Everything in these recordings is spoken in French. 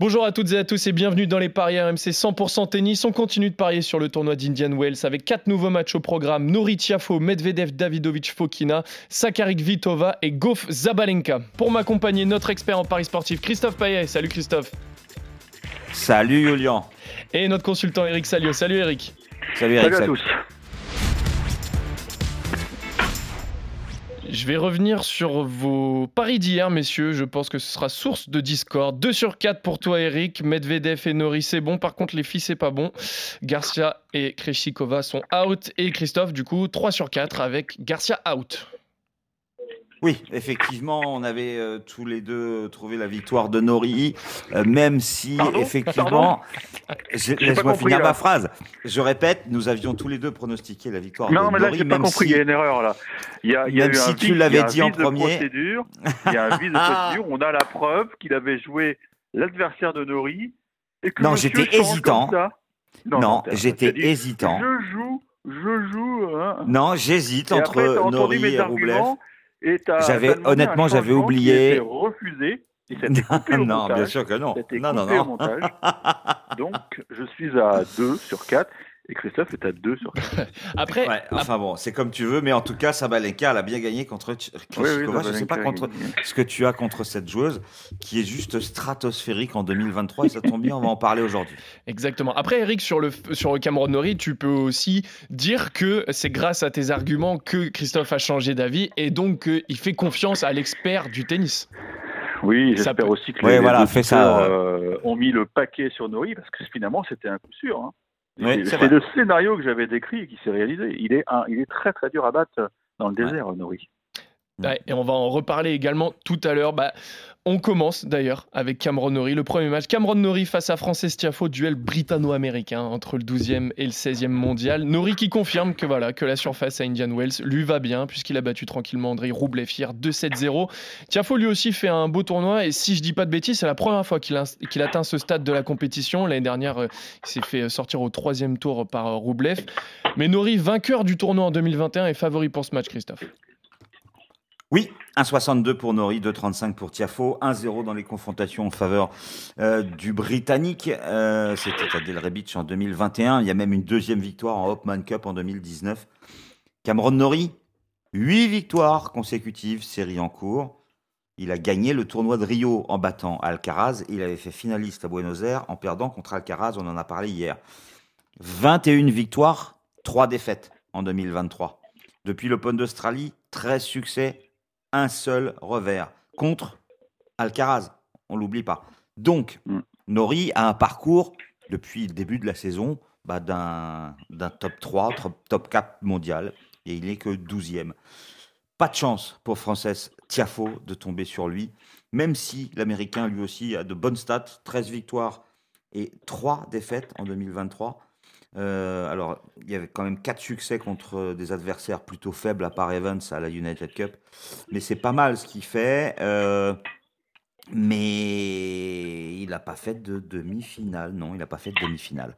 Bonjour à toutes et à tous et bienvenue dans les paris RMC 100% tennis. On continue de parier sur le tournoi d'Indian Wells avec quatre nouveaux matchs au programme. Nori Tiafo, Medvedev, Davidovic Fokina, Sakarik Vitova et Goff Zabalenka. Pour m'accompagner, notre expert en paris sportif Christophe Payet. Salut Christophe. Salut Julian. Et notre consultant Eric Salio. Salut Eric. Salut Eric. Salut à tous. Je vais revenir sur vos paris d'hier, messieurs. Je pense que ce sera source de discord. 2 sur 4 pour toi, Eric. Medvedev et Nori, c'est bon. Par contre, les filles, c'est pas bon. Garcia et Kreshikova sont out. Et Christophe, du coup, 3 sur 4 avec Garcia out. Oui, effectivement, on avait euh, tous les deux trouvé la victoire de Nori, euh, même si Pardon? effectivement, laisse-moi finir là. ma phrase. Je répète, nous avions tous les deux pronostiqué la victoire Non, de mais là, Nori, j'ai pas même compris, si- il y a une erreur là. Il y a, il y a Même eu si un tu l'avais dit en premier. procédure. Il y a un vice de procédure. On a la preuve qu'il avait joué l'adversaire de Nori. Et que Non, j'étais hésitant. Non, j'étais hésitant. Je joue, je joue. hein. Non, j'hésite entre après, Nori et Roublev. J'avais- honnêtement, j'avais oublié. refusé. Et ça a été coupé au non, montage. bien sûr que non. Ça a été Non, non, coupé au non. montage. Donc, je suis à 2 sur 4 et Christophe est à 2 sur 4. Après, Ouais, enfin bon, c'est comme tu veux, mais en tout cas, Sabalenka, elle a bien gagné contre Krejcikova. je sais pas contre ce que tu as contre cette joueuse qui est juste stratosphérique en 2023 et ça tombe bien, on va en parler aujourd'hui. Exactement. Après, Eric, sur le, sur le Cameron Norrie, tu peux aussi dire que c'est grâce à tes arguments que Christophe a changé d'avis et donc qu'il fait confiance à l'expert du tennis. Oui, Ça j'espère peut- aussi que Ouais, les voilà, auditeurs, fais ça. euh, ont mis le paquet sur Nori parce que finalement c'était un coup sûr. hein. Ouais, c'est- le scénario que j'avais décrit et qui s'est réalisé. Il est, un, il est très très dur à battre dans le désert, Nori. Et on va en reparler également tout à l'heure. Bah, on commence d'ailleurs avec Cameron Norrie. Le premier match, Cameron Norrie face à Frances Tiafo, duel britanno-américain entre le 12e et le 16e mondial. Norrie qui confirme que voilà que la surface à Indian Wells lui va bien puisqu'il a battu tranquillement Andrei Roublev hier 2-7-0. Tiafo lui aussi fait un beau tournoi et si je dis pas de bêtises, c'est la première fois qu'il atteint ce stade de la compétition. L'année dernière, euh, il s'est fait sortir au troisième tour par euh, Roublev. Mais Norrie, vainqueur du tournoi en 2021, est favori pour ce match, Christophe. Oui, 1,62 pour Nori, 2,35 pour Tiafo, 1-0 dans les confrontations en faveur euh, du Britannique. Euh, C'était à Del Rebic en 2021. Il y a même une deuxième victoire en Hopman Cup en 2019. Cameron Nori, 8 victoires consécutives, série en cours. Il a gagné le tournoi de Rio en battant Alcaraz. Il avait fait finaliste à Buenos Aires en perdant contre Alcaraz. On en a parlé hier. 21 victoires, 3 défaites en 2023. Depuis l'Open d'Australie, 13 succès, un seul revers contre Alcaraz. On l'oublie pas. Donc, Mm. Nori a un parcours depuis le début de la saison bah, d'un top 3, top, top 4 mondial. Et il n'est que 12e. Pas de chance pour Frances Tiafo de tomber sur lui, même si l'Américain lui aussi a de bonnes stats, 13 victoires et 3 défaites en 2023. Euh, alors, il y avait quand même 4 succès contre des adversaires plutôt faibles, à part Evans à la United Cup. Mais c'est pas mal ce qu'il fait. euh, mais il n'a pas fait de demi-finale. Non, il n'a pas fait de demi-finale.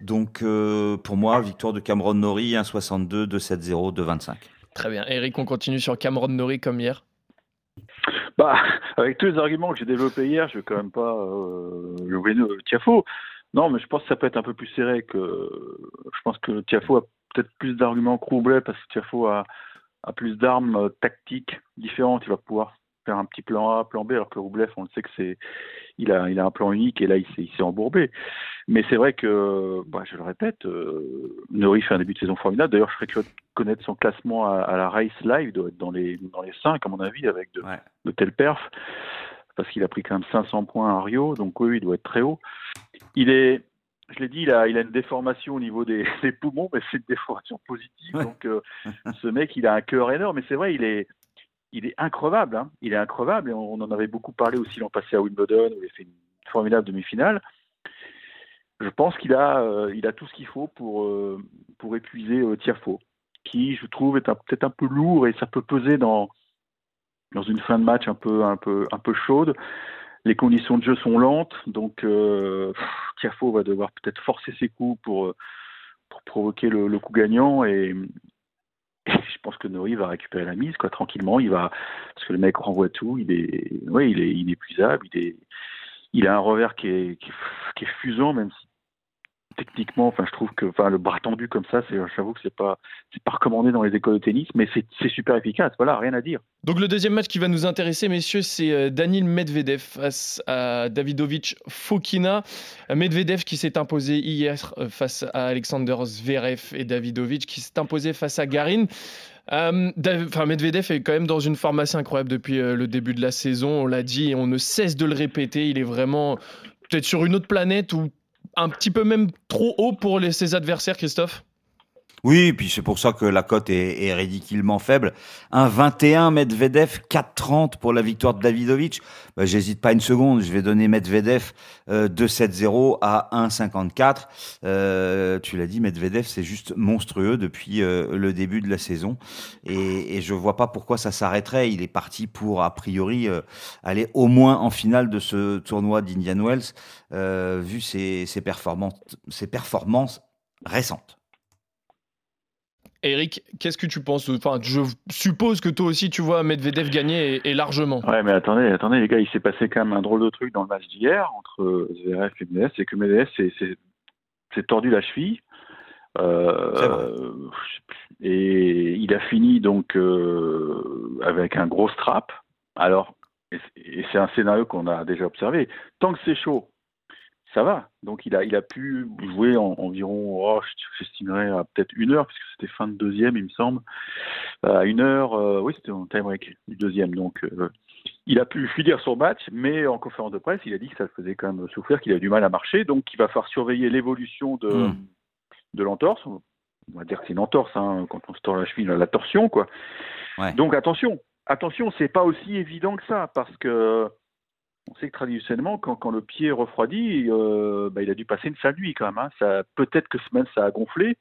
Donc, euh, pour moi, victoire de Cameron Norrie, 1,62, 2,70, 2,25. Très bien. Eric, on continue sur Cameron Norrie comme hier. Bah, avec tous les arguments que j'ai développés hier, je vais quand même pas euh, jouer euh, Tiafo. Non, mais je pense que ça peut être un peu plus serré que. Je pense que Tiafo a peut-être plus d'arguments que Roublet parce que Tiafo a, a plus d'armes euh, tactiques différentes. Il va pouvoir faire un petit plan A, plan B, alors que Roublev, on le sait que c'est. Il a, il a un plan unique et là, il s'est, il s'est embourbé. Mais c'est vrai que, bah, je le répète, euh, Nori fait un début de saison formidable. D'ailleurs, je serais curieux de connaître son classement à, à la Race Live. Il doit être dans les, dans les 5, à mon avis, avec de, Ouais. de telles perfs, parce qu'il a pris quand même 500 points à Rio, donc oui, il doit être très haut. Il est, je l'ai dit, il a, il a une déformation au niveau des, des poumons, mais c'est une déformation positive. Ouais. Donc euh, ce mec, il a un cœur énorme, mais c'est vrai, il est, il est increvable. hein. Il est increvable, et on, on en avait beaucoup parlé aussi l'an passé à Wimbledon, où il a fait une formidable demi-finale. Je pense qu'il a, euh, il a tout ce qu'il faut pour, euh, pour épuiser Tiafo, qui, je trouve, est peut-être un peu lourd et ça peut peser dans, dans une fin de match un peu, un peu, un peu chaude. Les conditions de jeu sont lentes, donc euh, Tiafo va devoir peut-être forcer ses coups pour, pour provoquer le, coup gagnant et, je pense que Nori va récupérer la mise, quoi, tranquillement. Il va, parce que le mec renvoie tout. Il est, ouais, il est inépuisable. Il est, il a un revers qui est, qui est, qui est fusant, même si techniquement, enfin, je trouve que, enfin, le bras tendu comme ça, c'est, j'avoue que c'est pas, pas recommandé dans les écoles de tennis, mais c'est, super efficace. Voilà, rien à dire. Donc le deuxième match qui va nous intéresser, messieurs, c'est euh, Danil Medvedev face à Davidovic Fokina. Medvedev qui s'est imposé hier euh, face à Alexander Zverev et Davidovic qui s'est imposé face à Garin. Euh, enfin, Medvedev est quand même dans une forme incroyable depuis euh, le début de la saison. On l'a dit et on ne cesse de le répéter. Il est vraiment peut-être sur une autre planète ou un petit peu même trop haut pour les, ses adversaires, Christophe oui, et puis c'est pour ça que la cote est, ridiculement faible. Un 21 Medvedev, 4,30 pour la victoire de Davidovic. Bah, J'hésite pas une seconde, je vais donner Medvedev euh, 2,70 à 1,54. Euh, tu l'as dit, Medvedev, c'est juste monstrueux depuis euh, le début de la saison. Et, et je vois pas pourquoi ça s'arrêterait. Il est parti pour, a priori, euh, aller au moins en finale de ce tournoi d'Indian Wells, euh, vu ses performances récentes. Eric, qu'est-ce que tu penses Enfin, je suppose que toi aussi tu vois Medvedev gagner et, et largement. Ouais, mais attendez, attendez les gars, il s'est passé quand même un drôle de truc dans le match d'hier entre Zverev et Medvedev, c'est que Medvedev s'est tordu la cheville. Euh, et il a fini donc euh, avec un gros strap. Alors, et c'est un scénario qu'on a déjà observé. Tant que c'est chaud, ça va. Donc il a, il a pu jouer en, environ, oh, j'estimerais à peut-être une heure, puisque c'était fin de deuxième, il me semble. À une heure, euh, oui, c'était en time break du deuxième. Donc euh, il a pu finir son match, mais en conférence de presse, il a dit que ça le faisait quand même souffrir, qu'il a du mal à marcher. Donc il va falloir surveiller l'évolution de, mmh. de l'entorse. On va dire que c'est une entorse, hein, quand on se tord la cheville, la torsion, quoi. Ouais. Donc attention, attention, c'est pas aussi évident que ça, parce que on sait que traditionnellement, quand, quand le pied refroidit, euh, bah, il a dû passer une sale nuit quand même. Hein. Ça, peut-être que même ça a gonflé.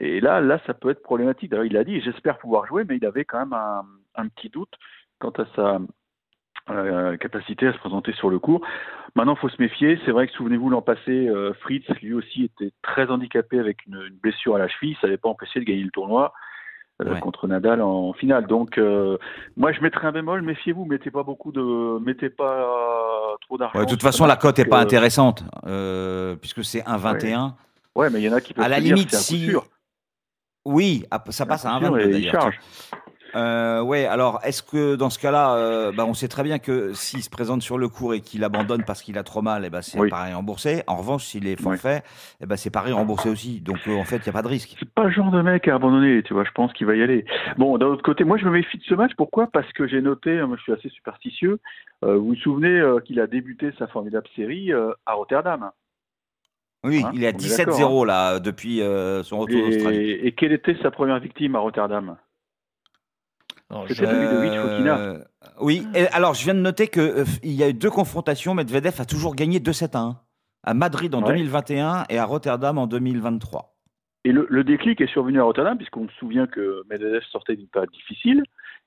Et là, là, ça peut être problématique. D'ailleurs, il a dit, j'espère pouvoir jouer, mais il avait quand même un, un petit doute quant à sa euh, capacité à se présenter sur le cours. Maintenant, il faut se méfier. C'est vrai que souvenez-vous l'an passé, euh, Fritz, lui aussi, était très handicapé avec une, une blessure à la cheville. Ça n'avait pas empêché de gagner le tournoi. Euh, ouais. contre Nadal en finale. Donc, euh, moi, je mettrais un bémol. Méfiez-vous, mettez pas beaucoup de, mettez pas trop d'argent. Ouais, de toute façon, la cote est pas intéressante euh, puisque c'est 1,21. Ouais. ouais, mais il y en a qui peuvent à la limite si. Oui, ça passe à 1,22 d'ailleurs. Euh, ouais, alors est-ce que dans ce cas-là, euh, bah, on sait très bien que s'il se présente sur le cours et qu'il abandonne parce qu'il a trop mal, et ben c'est oui. pareil remboursé. En revanche, s'il est forfait, oui. eh ben c'est pareil remboursé aussi. Donc euh, en fait, il n'y a pas de risque. C'est pas le genre de mec à abandonner, tu vois. Je pense qu'il va y aller. Bon, d'un autre côté, moi je me méfie de ce match. Pourquoi? Parce que j'ai noté, moi je suis assez superstitieux. Euh, vous vous souvenez qu'il a débuté sa formidable série à Rotterdam. Oui, hein il est à 17-0 hein là depuis son retour d'Australie. Et, et quelle était sa première victime à Rotterdam? Fokina. Oui, et alors je viens de noter qu'il euh, y a eu deux confrontations. Medvedev a toujours gagné 2-7 à 1. À Madrid en ouais. 2021 et à Rotterdam en 2023. Et le, le déclic est survenu à Rotterdam, puisqu'on se souvient que Medvedev sortait d'une période difficile,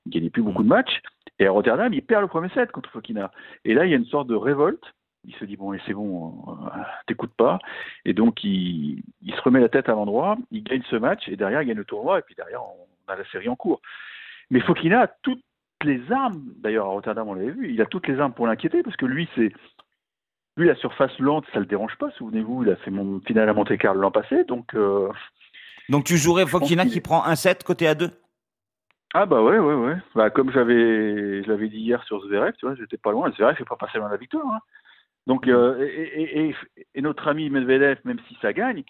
il gagnait plus beaucoup de matchs, et à Rotterdam, il perd le premier set contre Fokina. Et là, il y a une sorte de révolte. Il se dit, bon, et c'est bon, euh, t'écoutes pas. Et donc, il, il, se remet la tête à l'endroit, il gagne ce match, et derrière, il gagne le tournoi, et puis derrière, on a la série en cours. Mais Fokina a toutes les armes, d'ailleurs à Rotterdam on l'avait vu, il a toutes les armes pour l'inquiéter parce que lui c'est lui la surface lente ça le dérange pas, souvenez-vous, il a fait mon final à Monte Carlo l'an passé donc euh... Donc tu jouerais Fokina qui prend un set côté à 2 ah bah ouais ouais ouais. Bah, comme j'avais je l'avais dit hier sur Zverev, tu vois, j'étais pas loin, Zverev fait pas passer loin la victoire hein. Donc euh, et, et, et, et, notre ami Medvedev même si ça gagne,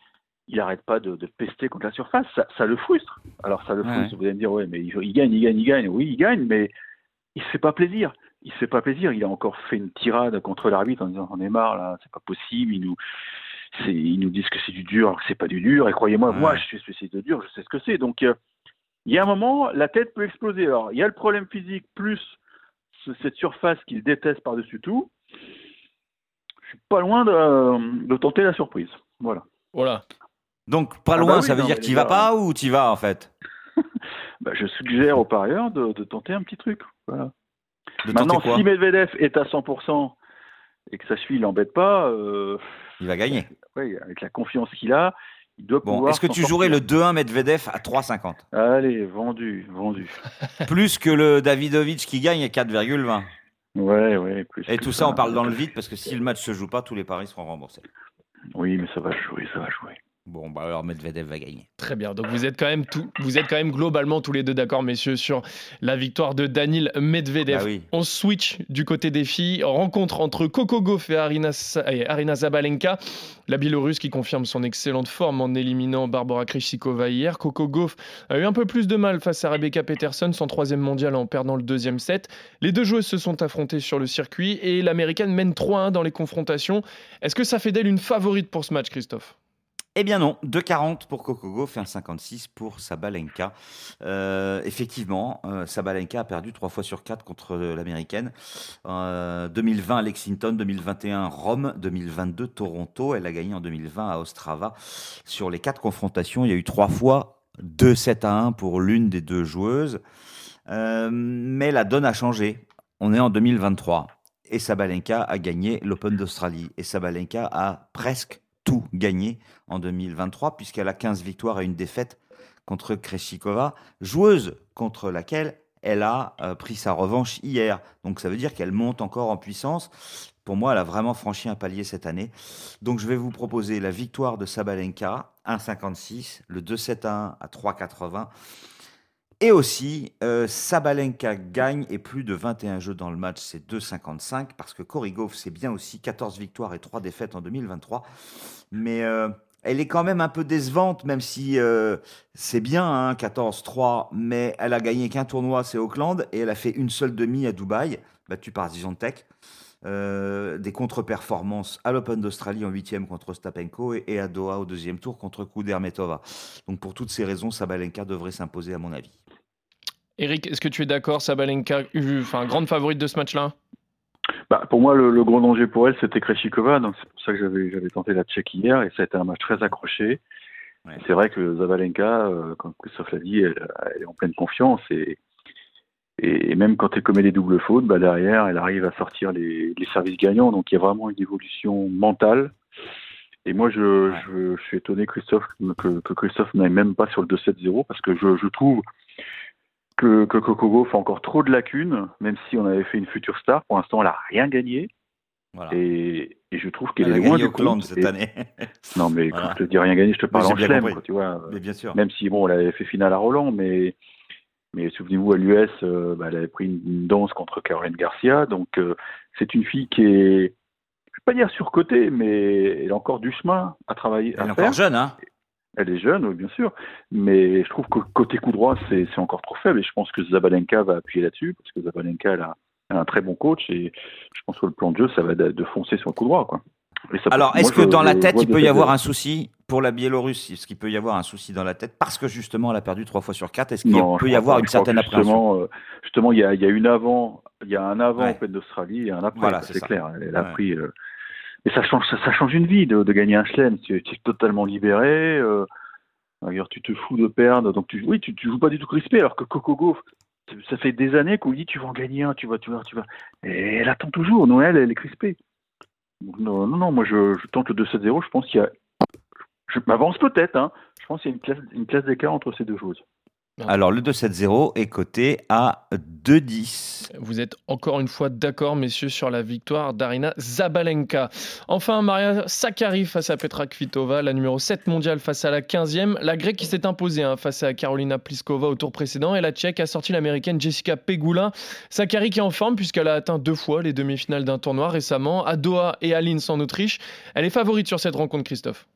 il n'arrête pas de, de, pester contre la surface, ça, ça, le frustre. Alors ça le frustre, vous allez me dire, ouais, mais il, il, gagne, il gagne, il gagne. Oui, il gagne, mais il se fait pas plaisir. Il se fait pas plaisir. Il a encore fait une tirade contre l'arbitre en disant, on est marre là, c'est pas possible. Ils nous, ils nous disent que c'est du dur, alors que c'est pas du dur. Et croyez-moi, ouais. moi, je suis spécialiste de dur, je sais ce que c'est. Donc, euh, il y a un moment, la tête peut exploser. Alors, il y a le problème physique plus ce, cette surface qu'il déteste par-dessus tout. Je suis pas loin de, de tenter la surprise. Voilà. Voilà. Donc pas loin, ah bah oui, ça veut non, dire que tu vas pas ou tu vas en fait? Bah, Je suggère aux parieurs de, de, tenter un petit truc. Voilà. De Maintenant, si Medvedev est à 100%, et que sa cheville l'embête pas, euh, Il va gagner. ouais, avec la confiance qu'il a, il doit Bon, pouvoir. est-ce que tu jouerais le sortir. 2-1 Medvedev à 3,50 Allez, vendu, vendu. Plus que le Davidovic qui gagne à 4,20 Ouais, ouais, plus. Et tout ça, on parle dans le vide parce que si le match se joue pas, tous les paris seront remboursés. Oui, mais ça va jouer, ça va jouer. Bon, bah alors Medvedev va gagner. Très bien. Donc vous êtes quand même tout, vous êtes quand même globalement tous les deux d'accord, messieurs, sur la victoire de Danil Medvedev. Bah oui. On switch du côté des filles. Rencontre entre Coco Gauff et Arina, Arina Zabalenka. La Biélorusse qui confirme son excellente forme en éliminant Barbara Krejcikova hier. Coco Gauff a eu un peu plus de mal face à Rebecca Peterson, son troisième mondial en perdant le deuxième set. Les deux joueuses se sont affrontées sur le circuit et l'américaine mène 3-1 dans les confrontations. Est-ce que ça fait d'elle une favorite pour ce match, Christophe? Eh bien non, 2,40 pour Coco Gauff et 1,56 pour Sabalenka. Euh, effectivement, euh, Sabalenka a perdu 3 fois sur 4 contre euh, l'américaine. Euh, 2020 à Lexington, 2021 Rome, 2022 Toronto. Elle a gagné en 2020 à Ostrava. Sur les 4 confrontations, il y a eu 3 fois 2 7 à 1 pour l'une des deux joueuses. Mais la donne a changé. On est en 2023 et Sabalenka a gagné l'Open d'Australie. Et Sabalenka a presque tout gagné en 2023 puisqu'elle a 15 victoires et une défaite contre Krejcikova, joueuse contre laquelle elle a euh, pris sa revanche hier. Donc ça veut dire qu'elle monte encore en puissance. Pour moi, elle a vraiment franchi un palier cette année. Donc je vais vous proposer la victoire de Sabalenka 1,56, le 2-7 à 1 à 3,80 et aussi, euh, Sabalenka gagne et plus de 21 jeux dans le match, c'est 2,55 parce que Korigov, c'est bien aussi 14 victoires et 3 défaites en 2023. Mais euh, elle est quand même un peu décevante, même si euh, c'est bien, hein, 14-3, mais elle a gagné qu'un tournoi, c'est Auckland, et elle a fait une seule demi à Dubaï, battue par Zizantec. Euh, des contre-performances à l'Open d'Australie en huitième contre Ostapenko et, et à Doha au deuxième tour contre Kudermetova. Donc pour toutes ces raisons, Sabalenka devrait s'imposer à mon avis. Eric, est-ce que tu es d'accord Sabalenka, enfin grande favorite de ce match-là? Bah, pour moi, le, le gros danger pour elle, c'était Krejcikova, donc c'est pour ça que j'avais j'avais tenté la tchèque hier, et ça a été un match très accroché. Ouais. C'est vrai que Zabalenka, euh, comme Christophe l'a dit, elle, elle est en pleine confiance, et, et même quand elle commet des doubles fautes, bah, derrière, elle arrive à sortir les, les services gagnants, donc il y a vraiment une évolution mentale. Et moi, je, Ouais. je, je suis étonné Christophe, que, que Christophe n'aille même pas sur le 2-7-0, parce que je, je trouve que, que Coco Gauff a encore trop de lacunes, même si on avait fait une future star. Pour l'instant, elle n'a rien gagné. Voilà. Et, et je trouve qu'elle Elle est loin du compte. cette Et- année. Non, mais Voilà. quand je te dis rien gagné, je te parle en chelem, tu vois. Mais bien sûr. Même si, bon, elle avait fait finale à Roland, mais, mais souvenez-vous, à l'US, euh, bah, elle avait pris une, une danse contre Caroline Garcia. Donc, euh, c'est une fille qui est, je vais pas dire surcotée, mais elle a encore du chemin à travailler, Elle est encore jeune, hein Elle est jeune, oui, bien sûr. Mais je trouve que côté coup droit, c'est encore trop faible. Et je pense que Zabalenka va appuyer là-dessus, parce que Zabalenka, elle a, elle a un très bon coach. Et je pense que le plan de jeu, ça va de, de foncer sur le coup droit. Quoi. Ça- Alors, est-ce que je- dans la tête, il peut y avoir un souci? Pour la Biélorusse Est-ce qu'il peut y avoir un souci dans la tête Parce que justement, elle a perdu trois fois sur quatre. Est-ce qu'il peut y avoir une certaine appréhension? Justement, euh, justement, il y a, il y a une avant, il y a un avant Ouais. Open d'Australie et un après. Voilà, c'est clair. Elle a Ouais. pris. euh, Mais ça change, ça, ça change une vie de, de gagner un chelem. Tu, tu es totalement libéré. Euh... D'ailleurs, tu te fous de perdre. Donc, tu, oui, tu, tu joues pas du tout crispé. Alors que Coco Gauff, ça fait des années qu'on lui dit tu vas en gagner un, tu vas, tu vas, tu vas. Et elle attend toujours. Noël, elle est crispée. Donc, non, non, non, moi je, je tente le 2-7-0. Je pense qu'il y a. Je m'avance peut-être. Hein. Je pense qu'il y a une classe, une classe d'écart entre ces deux choses. Alors, le 2-7-0 est coté à 2-10. Vous êtes encore une fois d'accord, messieurs, sur la victoire d'Arina Zabalenka. Enfin, Maria Sakkari face à Petra Kvitova, la numéro 7 mondiale face à la 15e. La grecque qui s'est imposée hein, face à Carolina Pliskova au tour précédent et la tchèque a sorti l'américaine Jessica Pegula. Sakkari qui est en forme puisqu'elle a atteint deux fois les demi-finales d'un tournoi récemment, à Doha et à Linz en Autriche. Elle est favorite sur cette rencontre, Christophe.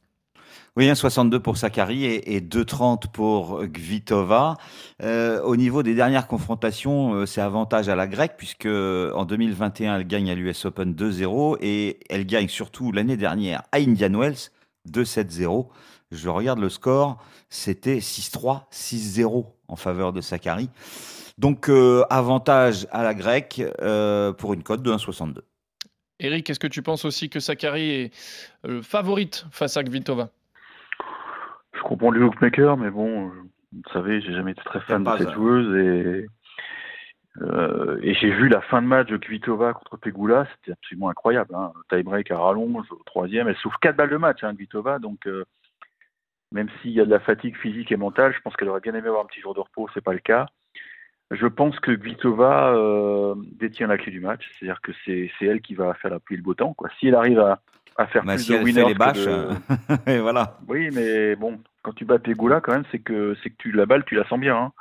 Oui, 1,62 pour Sakari et, et 2,30 pour Kvitova. Euh, au niveau des dernières confrontations, euh, c'est avantage à la grecque puisque euh, en 2021, elle gagne à l'US Open 2-0 et elle gagne surtout l'année dernière à Indian Wells 2-7-0. Je regarde le score, c'était 6-3, 6-0 en faveur de Sakari. Donc avantage à la grecque pour une cote de 1,62. Eric, est-ce que tu penses aussi que Sakkari est favorite face à Kvitova? Je comprends le bookmaker, mais bon, euh, vous savez, j'ai jamais été très fan de cette ça. joueuse et Euh, et j'ai vu la fin de match de Kvitova contre Pegula, c'était absolument incroyable. Hein. Tie-break à rallonge, au troisième, elle souffre quatre balles de match, hein, Kvitova, donc euh, même s'il y a de la fatigue physique et mentale, je pense qu'elle aurait bien aimé avoir un petit jour de repos, c'est pas le cas. Je pense que Kvitova euh, détient la clé du match, c'est-à-dire que c'est elle qui va faire la pluie et le beau temps. Quoi. Si elle arrive à, à faire Bah, plus si de winners les bâches, de- euh, et voilà. Oui, mais bon, quand tu bats Pegula, quand même, c'est que c'est que tu la balle, tu la sens bien. hein.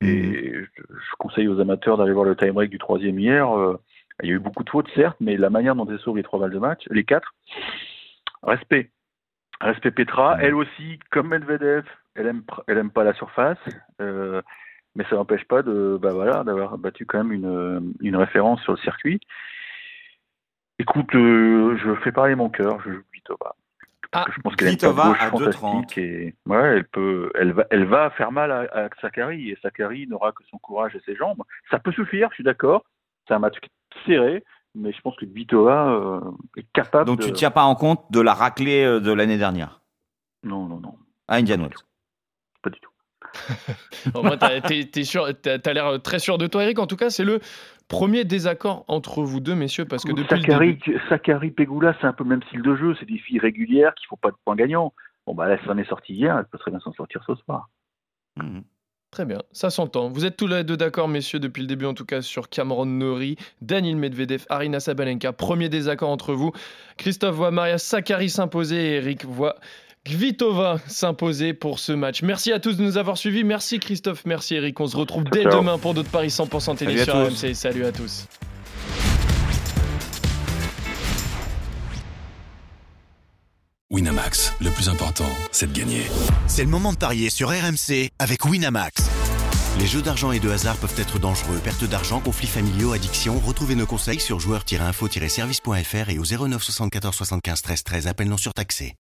Et je, conseille aux amateurs d'aller voir le time break du troisième hier. euh, il y a eu beaucoup de fautes, certes, mais la manière dont elle sauve les trois balles de match, les quatre, respect. Respect Petra. Elle aussi, comme Medvedev, elle aime, elle aime pas la surface, euh, mais ça n'empêche pas de, bah voilà, d'avoir battu quand même une, une référence sur le circuit. Écoute, euh, je fais parler mon cœur, je joue Kvitova. Parce Ah, que je pense qu'elle a une gauche à 2,30. fantastique et ouais, elle peut, elle va, elle va faire mal à, à Sakari et Sakari n'aura que son courage et ses jambes. Ça peut suffire, je suis d'accord. C'est un match serré, mais je pense que Kvitova euh, est capable. Donc de... tu ne tiens pas en compte de la raclée euh, de l'année dernière? Non, non, non, à Indian Wells. pas du tout. En vrai, t'as- t'es- t'es sûr- t'as t'as l'air très sûr de toi, Eric. En tout cas, c'est le premier désaccord entre vous deux, messieurs, parce que depuis Sakari, début... Sakari, Pegula, c'est un peu le même style de jeu. C'est des filles régulières qui font pas de points gagnants. Bon bah là, ça en est sorti hier. Elle peut très bien s'en sortir ce soir. Mhm. Très bien, ça s'entend. Vous êtes tous les deux d'accord, messieurs, depuis le début en tout cas, sur Cameron Nori, Daniel Medvedev, Arina Sabalenka. Premier désaccord entre vous. Christophe voit Maria Sakkari s'imposer et Eric voit Kvitova s'imposer pour ce match. Merci à tous de nous avoir suivis. Merci Christophe, merci Eric. On se retrouve dès Ciao. demain pour d'autres paris 100% télé Salut à sur tous. RMC. Salut à tous. Winamax, le plus important, c'est de gagner. C'est le moment de parier sur RMC avec Winamax. Les jeux d'argent et de hasard peuvent être dangereux. Perte d'argent, conflits familiaux, addiction. Retrouvez nos conseils sur joueurs-info-service.fr et au 09 74 75 13 13. Appel non surtaxé.